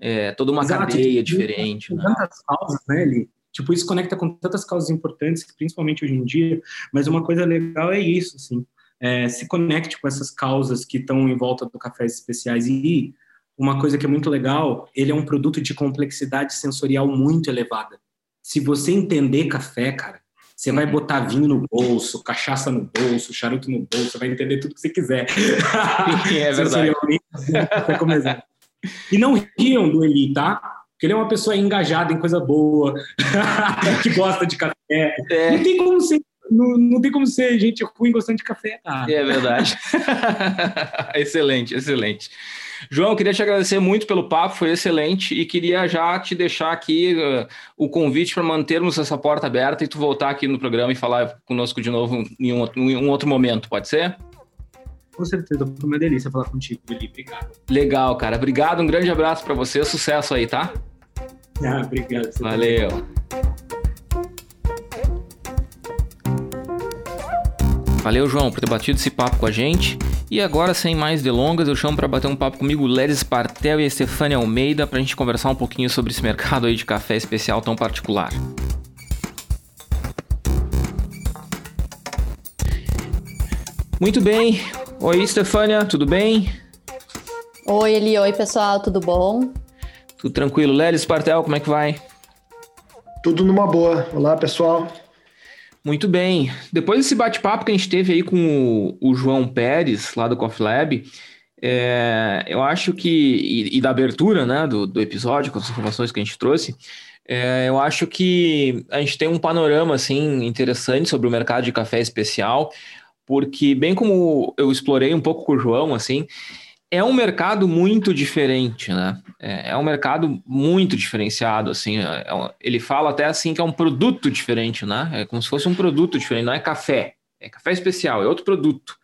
é, toda uma Exato, cadeia diferente. Né? Tantas causas, né, Eli? Tipo, isso conecta com tantas causas importantes, principalmente hoje em dia, mas uma coisa legal é isso, assim, é, se conecte com essas causas que estão em volta do cafés especiais e uma coisa que é muito legal, ele é um produto de complexidade sensorial muito elevada. Se você entender café, cara, você vai botar vinho no bolso, cachaça no bolso, charuto no bolso, você vai entender tudo que você quiser. *laughs* É *laughs* verdade. E não riam do Eli, tá? Porque ele é uma pessoa engajada em coisa boa, *laughs* que gosta de café. É. Não tem como ser não, não, tem como ser gente ruim gostando de café, cara. É verdade. *laughs* excelente, excelente. João, queria te agradecer muito pelo papo, foi excelente e queria já te deixar aqui uh, o convite para mantermos essa porta aberta e tu voltar aqui no programa e falar conosco de novo em um, em um outro momento, pode ser? Com certeza, foi uma delícia falar contigo, Eli. Obrigado. Legal, cara. Obrigado, um grande abraço para você. Sucesso aí, tá? Ah, obrigado. Valeu. Valeu, João, por ter batido esse papo com a gente. E agora, sem mais delongas, eu chamo para bater um papo comigo Leris Partel e Estefânia Almeida para a gente conversar um pouquinho sobre esse mercado aí de café especial tão particular. Muito bem, Oi, Stefânia, tudo bem? Oi, Eli. Oi, pessoal, tudo bom? Tudo tranquilo. Lélis Partel, como é que vai? Tudo numa boa. Olá, pessoal. Muito bem. Depois desse bate-papo que a gente teve aí com o, o João Pérez, lá do Coffee Lab, É, eu acho que, e, e, da abertura né, do, do episódio, com as informações que a gente trouxe, é, eu acho que a gente tem um panorama assim interessante sobre o mercado de café especial, porque bem como eu explorei um pouco com o João, assim, é um mercado muito diferente, né? É, é um mercado muito diferenciado, assim. É, é ele fala até assim que é um produto diferente, né? É como se fosse um produto diferente, não é café, é café especial, é outro produto.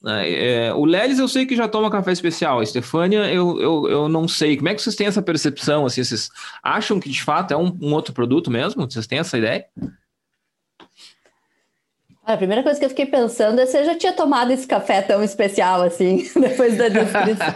Né? É, o Lelis eu sei que já toma café especial, a Estefânia eu, eu, eu não sei. Como é que vocês têm essa percepção? Assim, vocês acham que de fato é um, um outro produto mesmo? Vocês têm essa ideia? A primeira coisa que eu fiquei pensando é se eu já tinha tomado esse café tão especial assim, *laughs* depois da descrição.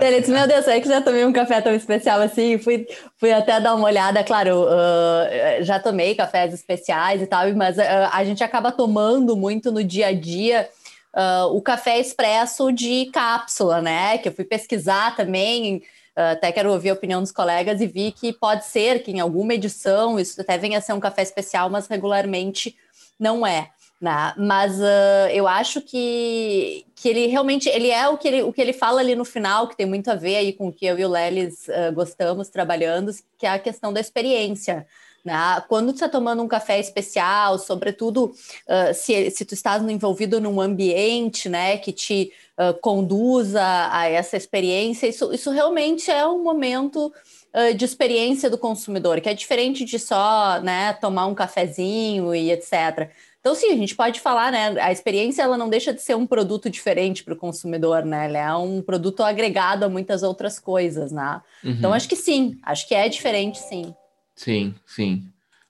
Ele disse, meu Deus, é que já tomei um café tão especial assim, fui, fui até dar uma olhada, claro, uh, já tomei cafés especiais e tal, mas uh, a gente acaba tomando muito no dia a dia uh, o café expresso de cápsula, né? Que eu fui pesquisar também, até quero ouvir a opinião dos colegas e vi que pode ser que em alguma edição isso até venha a ser um café especial, mas regularmente não é. Né? Mas uh, eu acho que, que ele realmente ele é o que ele, o que ele fala ali no final, que tem muito a ver aí com o que eu e o Lelis gostamos trabalhando, que é a questão da experiência. Né? Quando tu está tomando um café especial, sobretudo uh, se, se tu estás envolvido num ambiente né, que te uh, conduza a essa experiência, isso, isso realmente é um momento uh, de experiência do consumidor, que é diferente de só né, tomar um cafezinho e etc. Então, sim, a gente pode falar, né? A experiência ela não deixa de ser um produto diferente para o consumidor, né? Ela é um produto agregado a muitas outras coisas, né? Então, uhum. Então, acho que sim, acho que é diferente, sim. Sim, sim.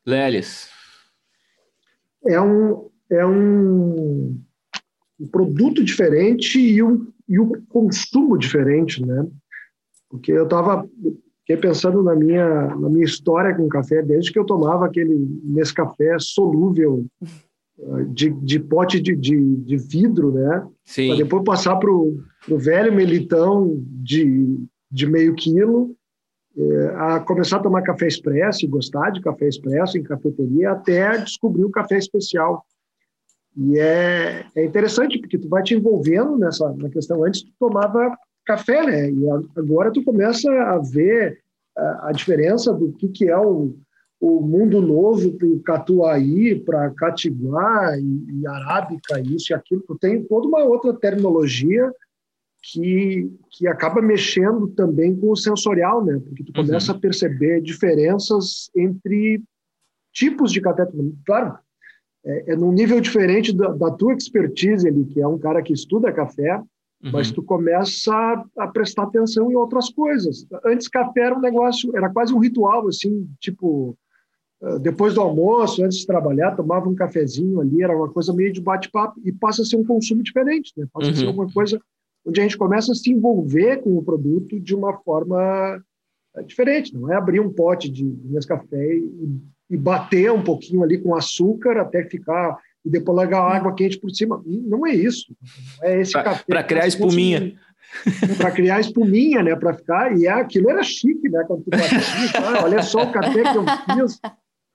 Lelis. É um, é um, um produto diferente e um, e um consumo diferente, né? Porque eu estava pensando na minha, na minha história com café, desde que eu tomava aquele Nescafé solúvel *laughs* de, de pote de, de, de vidro, né? Sim. Depois passar para o velho melitão de, de meio quilo é, a começar a tomar café expresso, gostar de café expresso em cafeteria, até descobrir o café especial. E é, é interessante, porque tu vai te envolvendo nessa na questão. Antes tu tomava café, né? E agora tu começa a ver a, a diferença do que, que é o, o mundo novo para o Catuaí, para Catiguá e, e Arábica, isso e aquilo. Tu tem toda uma outra terminologia que, que acaba mexendo também com o sensorial, né? Porque tu começa uhum. a perceber diferenças entre tipos de café. Claro, é, é num nível diferente da, da, tua expertise ali, que é um cara que estuda café, uhum. mas tu começa a, a, prestar atenção em outras coisas. Antes café era um negócio, era quase um ritual, assim, tipo depois do almoço, antes de trabalhar, tomava um cafezinho ali, era uma coisa meio de bate-papo e passa a ser um consumo diferente, né? Passa uhum. a ser uhum. uma coisa onde a gente começa a se envolver com o produto de uma forma é, diferente. Não é abrir um pote de Nescafé e, e bater um pouquinho ali com açúcar até ficar e depois largar água quente por cima. Não é isso. Não é esse café. Para criar espuminha. Para criar espuminha, né? Para ficar. E é, aquilo era chique, né? Quando tu batia, *laughs* ah, olha só o café que eu fiz.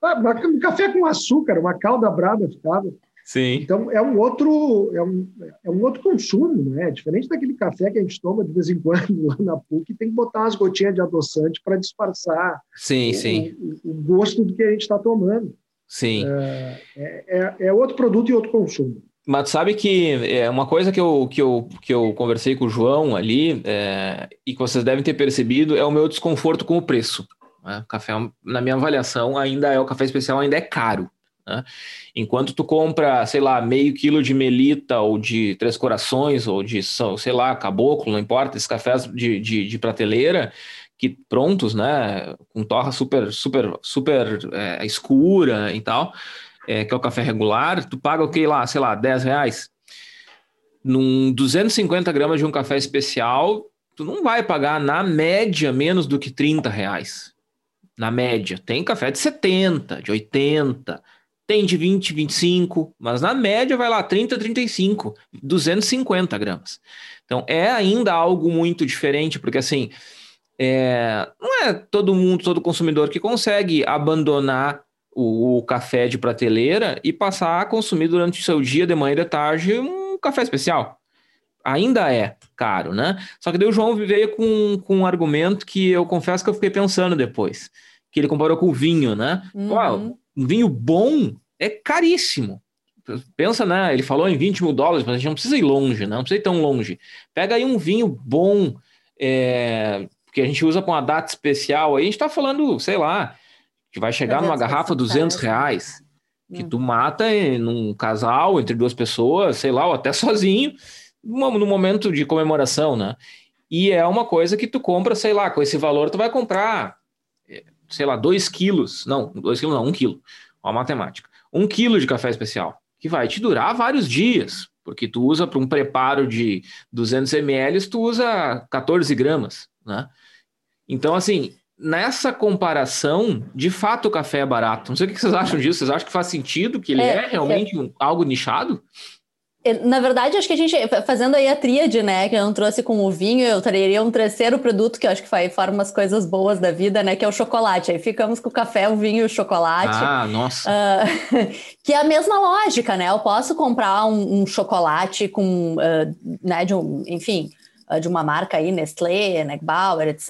Ah, um café com açúcar, uma calda brava ficava. Sim. Então é um outro é um, é um outro consumo, né? Diferente daquele café que a gente toma de vez em quando lá na PUC, tem que botar umas gotinhas de adoçante para disfarçar sim, o, sim. O, o, gosto do que a gente está tomando. Sim. É, é, é, outro produto e outro consumo. Mas sabe que é uma coisa que eu, que eu, que eu conversei com o João ali, é, e que vocês devem ter percebido, é o meu desconforto com o preço. Né? Café, na minha avaliação, ainda é o café especial ainda é caro. Né? Enquanto tu compra, sei lá, meio quilo de melita ou de três corações ou de, sei lá, caboclo, não importa, esses cafés de, de, de prateleira que prontos, né, com torra super, super, super é, escura e tal, é, que é o café regular, tu paga o que lá, sei lá, 10 reais. Num 250 gramas de um café especial, tu não vai pagar na média menos do que 30 reais. Na média. Tem café de 70, de 80, tem de 20, 25, mas na média vai lá 30, 35, 250 gramas. Então é ainda algo muito diferente, porque assim, é, não é todo mundo, todo consumidor que consegue abandonar o, o, café de prateleira e passar a consumir durante o seu dia, de manhã e de tarde, um café especial. Ainda é caro, né? Só que daí o João veio com, com um argumento que eu confesso que eu fiquei pensando depois, que ele comparou com o vinho, né? Uhum. Uau, um vinho bom é caríssimo. Pensa, né? Ele falou em 20 mil dólares, mas a gente não precisa ir longe, né? não precisa ir tão longe. Pega aí um vinho bom, é, que a gente usa com a data especial, aí a gente tá falando, sei lá, que vai chegar numa garrafa 200 reais, que hum. tu mata num casal, entre duas pessoas, sei lá, ou até *laughs* sozinho, no momento de comemoração, né? E é uma coisa que tu compra, sei lá, com esse valor tu vai comprar, eh, sei lá, dois quilos, não, dois quilos não, um quilo, ó a matemática, um quilo de café especial, que vai te durar vários dias, porque tu usa para um preparo de 200 ml, tu usa 14 gramas, né? Então, assim, nessa comparação, de fato o café é barato. Não sei o que vocês acham disso. Vocês acham que faz sentido que ele é, é realmente é. algo nichado? Na verdade, acho que a gente, fazendo aí a tríade, né, que eu não trouxe com o vinho, eu traria um terceiro produto que eu acho que faz, forma as coisas boas da vida, né, que é o chocolate. Aí ficamos com o café, o vinho e o chocolate. Ah, nossa. Uh, *laughs* que é a mesma lógica, né? Eu posso comprar um, um chocolate com, uh, né, de um, enfim, de uma marca aí, Nestlé, Negbauer, etc.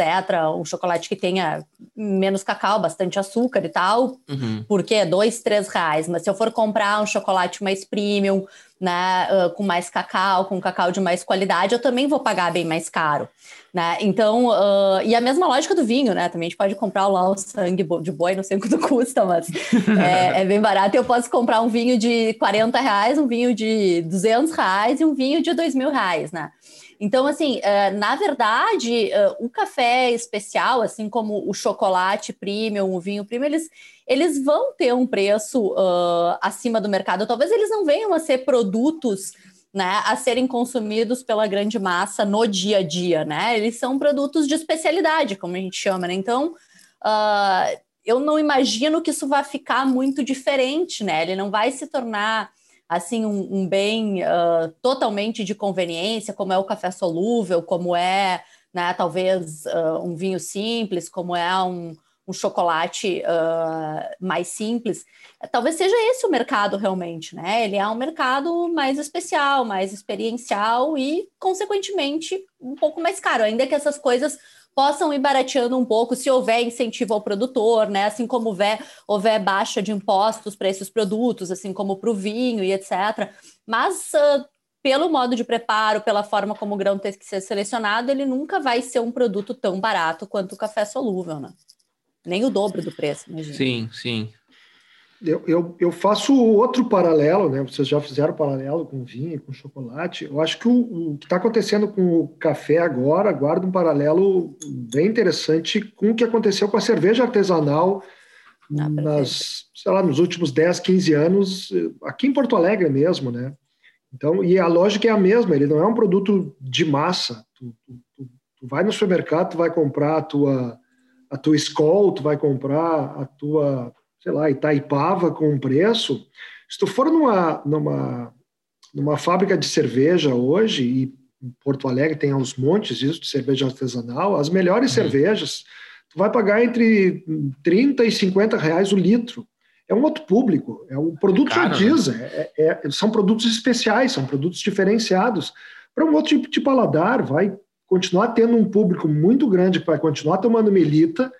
Um chocolate que tenha menos cacau, bastante açúcar e tal, uhum. porque é dois, três reais. Mas se eu for comprar um chocolate mais premium, né, uh, com mais cacau, com cacau de mais qualidade, eu também vou pagar bem mais caro, né? Então, uh, e a mesma lógica do vinho, né? Também a gente pode comprar lá o sangue de boi, não sei quanto custa, mas *laughs* é, é, bem barato. Eu posso comprar um vinho de 40 reais, um vinho de 200 reais e um vinho de 2 mil reais, né? Então, assim, uh, na verdade, uh, o café especial, assim como o chocolate premium, o vinho premium, eles, eles vão ter um preço uh, acima do mercado. Talvez eles não venham a ser produtos né, a serem consumidos pela grande massa no dia a dia, né? Eles são produtos de especialidade, como a gente chama, né? Então, uh, eu não imagino que isso vai ficar muito diferente, né? Ele não vai se tornar assim um, um bem uh, totalmente de conveniência, como é o café solúvel, como é, né, talvez uh, um vinho simples, como é um, um chocolate uh, mais simples. Talvez seja esse o mercado realmente, né? Ele é um mercado mais especial, mais experiencial e, consequentemente, um pouco mais caro, ainda que essas coisas possam ir barateando um pouco se houver incentivo ao produtor, né? Assim como houver, houver baixa de impostos para esses produtos, assim como para o vinho e etc. Mas uh, pelo modo de preparo, pela forma como o grão tem que ser selecionado, ele nunca vai ser um produto tão barato quanto o café solúvel, né? Nem o dobro do preço, imagina. Sim, sim. Eu, eu, eu, faço outro paralelo, né? Vocês já fizeram paralelo com vinho, com chocolate. Eu acho que o, o que está acontecendo com o café agora guarda um paralelo bem interessante com o que aconteceu com a cerveja artesanal ah, nas, sei lá, nos últimos 10, 15 anos, aqui em Porto Alegre mesmo, né? Então, e a lógica é a mesma, ele não é um produto de massa. Tu, tu, tu vai no supermercado, tu vai comprar a tua, a tua Skol, tu vai comprar a tua sei lá, Itaipava com um preço. Se tu for numa, numa, numa fábrica de cerveja hoje, e Porto Alegre tem uns montes disso de cerveja artesanal, as melhores uhum. cervejas, tu vai pagar entre 30 e 50 reais o litro. É um outro público, é um produto já diz, né? é, é, são produtos especiais, são produtos diferenciados para um outro tipo de paladar, vai continuar tendo um público muito grande que vai continuar tomando melita,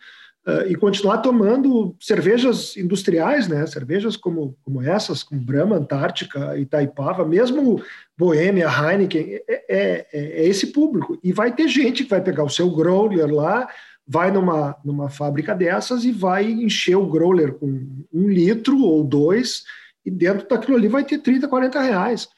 uh, e continuar tomando cervejas industriais, né? Cervejas como, como essas, como Brahma, Antártica, Itaipava, mesmo Boêmia, Heineken, é, é, é, esse público. E vai ter gente que vai pegar o seu growler lá, vai numa, numa fábrica dessas e vai encher o growler com um litro ou dois, e dentro daquilo ali vai ter 30, 40 reais.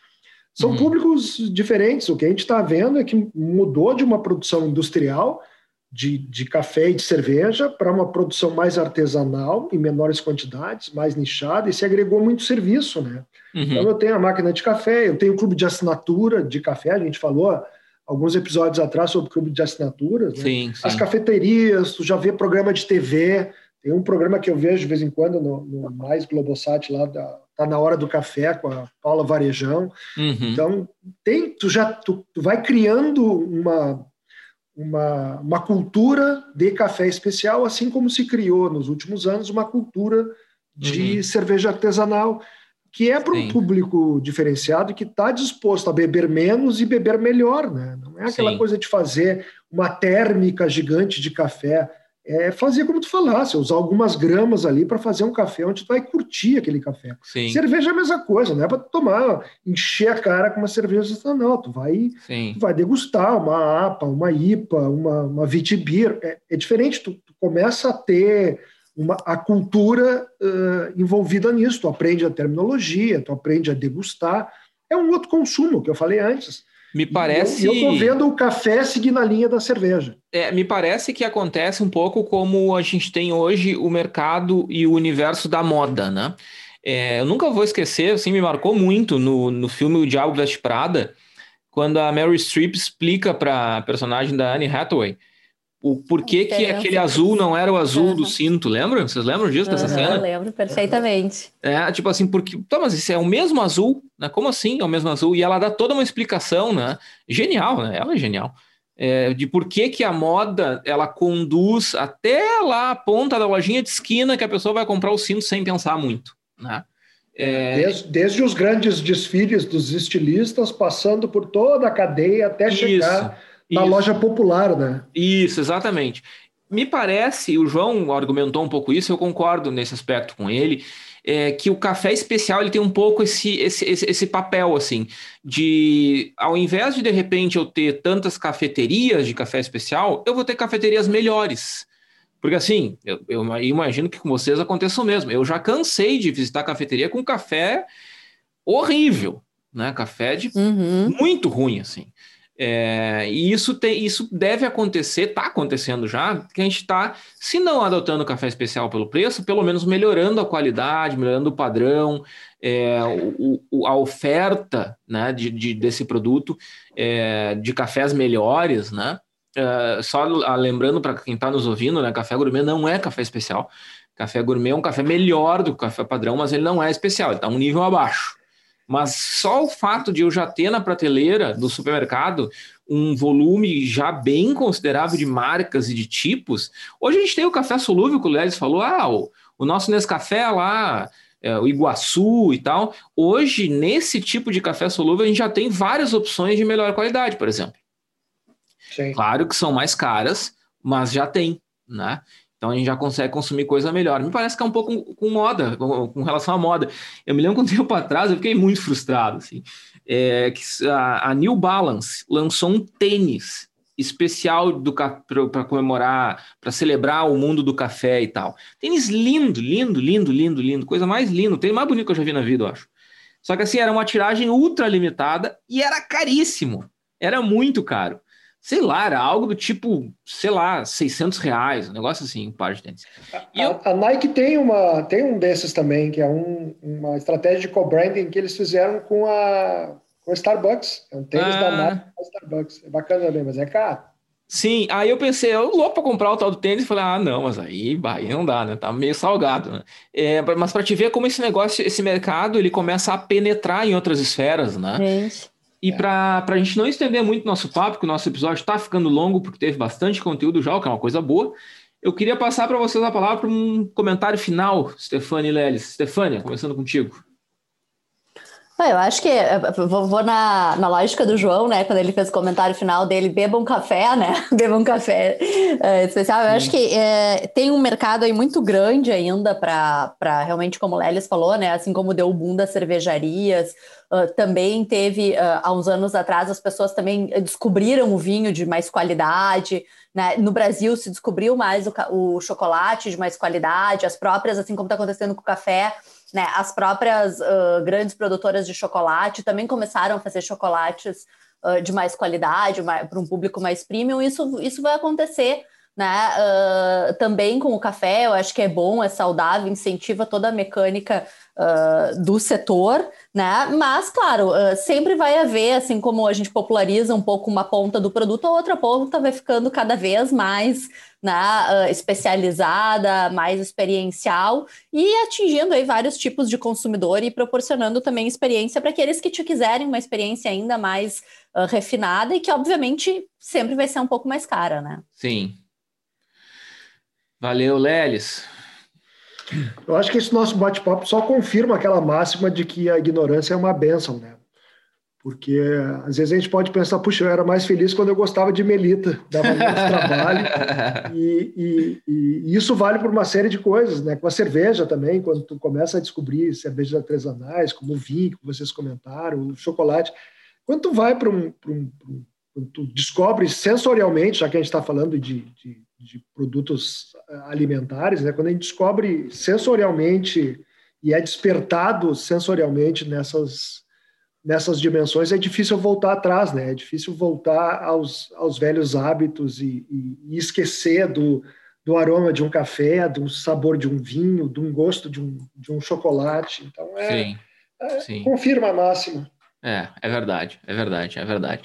São uhum. públicos diferentes. O que a gente está vendo é que mudou de uma produção industrial de, de café e de cerveja para uma produção mais artesanal, em menores quantidades, mais nichada, e se agregou muito serviço, né? Uhum. Então, eu tenho a máquina de café, eu tenho o clube de assinatura de café, a gente falou alguns episódios atrás sobre o clube de assinaturas, né? sim, sim. As cafeterias, tu já vê programa de TV, tem um programa que eu vejo de vez em quando no, no Mais Globosat lá da tá na hora do café com a Paula Varejão. Uhum. Então, tem, tu já tu, tu vai criando uma uma, uma cultura de café especial, assim como se criou nos últimos anos uma cultura de uhum. cerveja artesanal. que é para um público diferenciado que está disposto a beber menos e beber melhor, né? Não é aquela Sim. coisa de fazer uma térmica gigante de café. É fazer como tu falasse, usar algumas gramas ali para fazer um café onde tu vai curtir aquele café. Sim. Cerveja é a mesma coisa, não é para tomar, encher a cara com uma cerveja, não, tu vai, tu vai degustar uma APA, uma IPA, uma, uma Vitibir, é, é diferente, tu, tu começa a ter uma, a cultura uh, envolvida nisso. Tu aprende a terminologia, tu aprende a degustar. É um outro consumo que eu falei antes. Me parece. E eu estou vendo o café seguir na linha da cerveja. É, me parece que acontece um pouco como a gente tem hoje o mercado e o universo da moda, né? É, eu nunca vou esquecer, assim, me marcou muito no, no filme O Diabo Veste Prada, quando a Mary Streep explica para a personagem da Anne Hathaway o porquê que aquele azul não era o azul uhum. do cinto, lembra? Vocês lembram disso, dessa uhum, cena? Eu lembro perfeitamente. É, tipo assim, porque, tá, mas isso é o mesmo azul, né? Como assim é o mesmo azul? E ela dá toda uma explicação, né? Genial, né? Ela é genial. É, de por que, que a moda, ela conduz até lá a ponta da lojinha de esquina que a pessoa vai comprar o cinto sem pensar muito, né? É... Desde, desde, os grandes desfiles dos estilistas, passando por toda a cadeia até Isso. chegar isso. loja popular, né? Isso, exatamente. Me parece, o João argumentou um pouco isso, eu concordo nesse aspecto com ele, é, que o café especial ele tem um pouco esse, esse, esse, esse, papel, assim, de ao invés de de repente eu ter tantas cafeterias de café especial, eu vou ter cafeterias melhores. Porque assim, eu, eu imagino que com vocês aconteça o mesmo. Eu já cansei de visitar cafeteria com café horrível, né? Café de uhum. muito ruim, assim. É, e isso, tem, isso deve acontecer, está acontecendo já, que a gente está, se não adotando café especial pelo preço, pelo menos melhorando a qualidade, melhorando o padrão, é, o, o, a oferta né, de, de desse produto, é, de cafés melhores, né? É, só lembrando para quem está nos ouvindo, né, café gourmet não é café especial. Café gourmet é um café melhor do que o café padrão, mas ele não é especial, ele está um nível abaixo. Mas só o fato de eu já ter na prateleira do supermercado um volume já bem considerável de marcas e de tipos. Hoje a gente tem o café solúvel, que o Lelis falou, ah, o, o nosso Nescafé lá, é, o Iguaçu e tal. Hoje, nesse tipo de café solúvel, a gente já tem várias opções de melhor qualidade, por exemplo. Sim. Claro que são mais caras, mas já tem, né? Então a gente já consegue consumir coisa melhor. Me parece que é um pouco com moda, com relação à moda. Eu me lembro que um *laughs* tempo atrás eu fiquei muito frustrado, assim, é, que a, a, New Balance lançou um tênis especial para comemorar, para celebrar o mundo do café e tal. Tênis lindo, lindo, lindo, lindo, lindo, coisa mais linda, tênis mais bonito que eu já vi na vida, eu acho. Só que assim, era uma tiragem ultra limitada e era caríssimo. Era muito caro sei lá, era algo do tipo, sei lá, 600 reais, um negócio assim, um par de tênis. A, eu... a, Nike tem, uma, tem um desses também, que é um, uma estratégia de co-branding que eles fizeram com a, com a Starbucks. É um tênis ah. da Nike Starbucks. É bacana também, mas é caro. Sim, aí eu pensei, eu louco para comprar o tal do tênis, e falei, ah, não, mas aí, aí não dá, né? Tá meio salgado, né? É, mas para te ver como esse negócio, esse mercado, ele começa a penetrar em outras esferas, né? Gente. E para a gente não estender muito nosso papo, porque o nosso episódio está ficando longo, porque teve bastante conteúdo já, o que é uma coisa boa, eu queria passar para vocês a palavra para um comentário final, Stefania Leles. Stefania, começando contigo. Eu acho que vou, vou, na, na lógica do João, né? Quando ele fez o comentário final dele, bebam um café, *laughs* né? bebam um café é, especial. Eu Sim. acho que é, tem um mercado aí muito grande ainda para realmente, como o Lelis falou, né? Assim como deu o boom das cervejarias, uh, também teve, uh, há uns anos atrás, as pessoas também descobriram o vinho de mais qualidade. Né? No Brasil se descobriu mais o, o chocolate de mais qualidade, as próprias, assim como está acontecendo com o café né, as próprias uh, grandes produtoras de chocolate também começaram a fazer chocolates uh, de mais qualidade para um público mais premium. Isso, isso vai acontecer né? Uh, também com o café, eu acho que é bom, é saudável, incentiva toda a mecânica uh, do setor, né? Mas, claro, uh, sempre vai haver, assim como a gente populariza um pouco uma ponta do produto, a outra ponta vai ficando cada vez mais né, especializada, mais experiencial e atingindo aí vários tipos de consumidor e proporcionando também experiência para aqueles que te quiserem uma experiência ainda mais refinada e que, obviamente, sempre vai ser um pouco mais cara, né? Sim. Valeu, Lelis. Eu acho que esse nosso bate-papo só confirma aquela máxima de que a ignorância é uma benção, né? Porque às vezes a gente pode pensar, puxa, eu era mais feliz quando eu gostava de Melita, dava muito *laughs* trabalho. E, e, e, isso vale por uma série de coisas, né? Com a cerveja também, quando tu começa a descobrir cervejas artesanais, como o vinho que vocês comentaram, o chocolate. Quando tu vai para um, um, um, Quando tu descobre sensorialmente, já que a gente está falando de, de, de, produtos alimentares, né? Quando a gente descobre sensorialmente e é despertado sensorialmente nessas nessas dimensões é difícil voltar atrás, né? É difícil voltar aos, aos velhos hábitos e, e, e, esquecer do, do aroma de um café, do sabor de um vinho, do gosto de um, de um chocolate. Então, é, sim, é, sim. confirma a máxima. É, é verdade, é verdade, é verdade.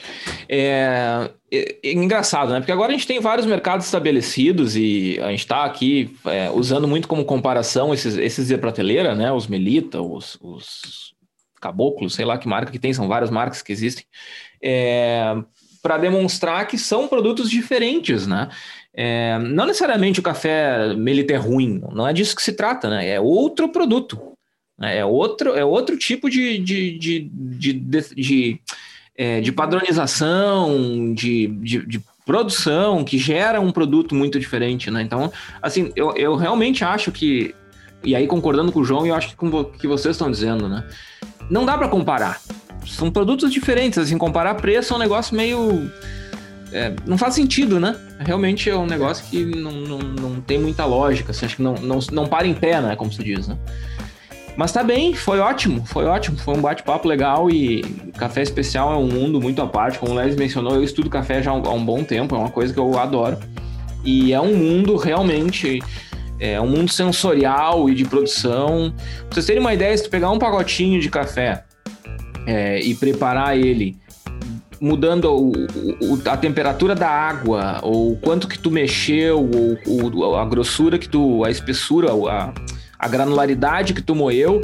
É, é, é, engraçado, né? Porque agora a gente tem vários mercados estabelecidos e a gente está aqui é, usando muito como comparação esses, esses de prateleira, né? Os Melita, os, os Caboclo, sei lá que marca que tem, são várias marcas que existem, é, para demonstrar que são produtos diferentes, né? É, não necessariamente o café Melita é ruim, não é disso que se trata, né? É outro produto? É outro, é outro tipo de, de, de, de, de, é, de padronização, de, de, de, produção que gera um produto muito diferente, né? Então, assim, eu, eu realmente acho que, e aí concordando com o João, eu acho que com o que vocês estão dizendo, né? não dá para comparar. São produtos diferentes, assim, comparar preço é um negócio meio. É, não faz sentido, né? Realmente é um negócio que não, não, não tem muita lógica, assim, acho que não, não, não para em pé, né? Como se diz, né? Mas tá bem, foi ótimo, foi ótimo, foi um bate-papo legal e café especial é um mundo muito à parte, como o Les mencionou, eu estudo café já há um bom tempo, é uma coisa que eu adoro. E é um mundo realmente é um mundo sensorial e de produção. Pra vocês terem uma ideia, se tu pegar um pacotinho de café é, e preparar ele mudando o, o, a temperatura da água, ou quanto que tu mexeu, ou, a grossura que tu, a espessura, a, a granularidade que tu moeu,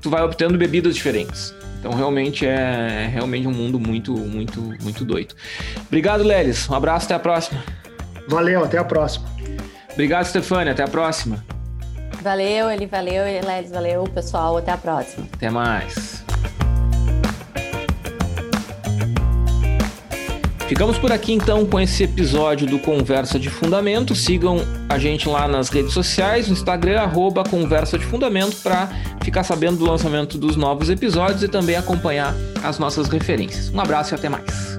tu vai obtendo bebidas diferentes. Então realmente é, é realmente um mundo muito, muito, muito doido. Obrigado, Lelis. Um abraço, até a próxima. Valeu, até a próxima. Obrigado, Stefania. Até a próxima. Valeu, ele valeu, Lelis, valeu, pessoal. Até a próxima. Até mais. Ficamos por aqui então com esse episódio do Conversa de Fundamento. Sigam a gente lá nas redes sociais, no Instagram, arroba Conversa de Fundamento, para ficar sabendo do lançamento dos novos episódios e também acompanhar as nossas referências. Um abraço e até mais.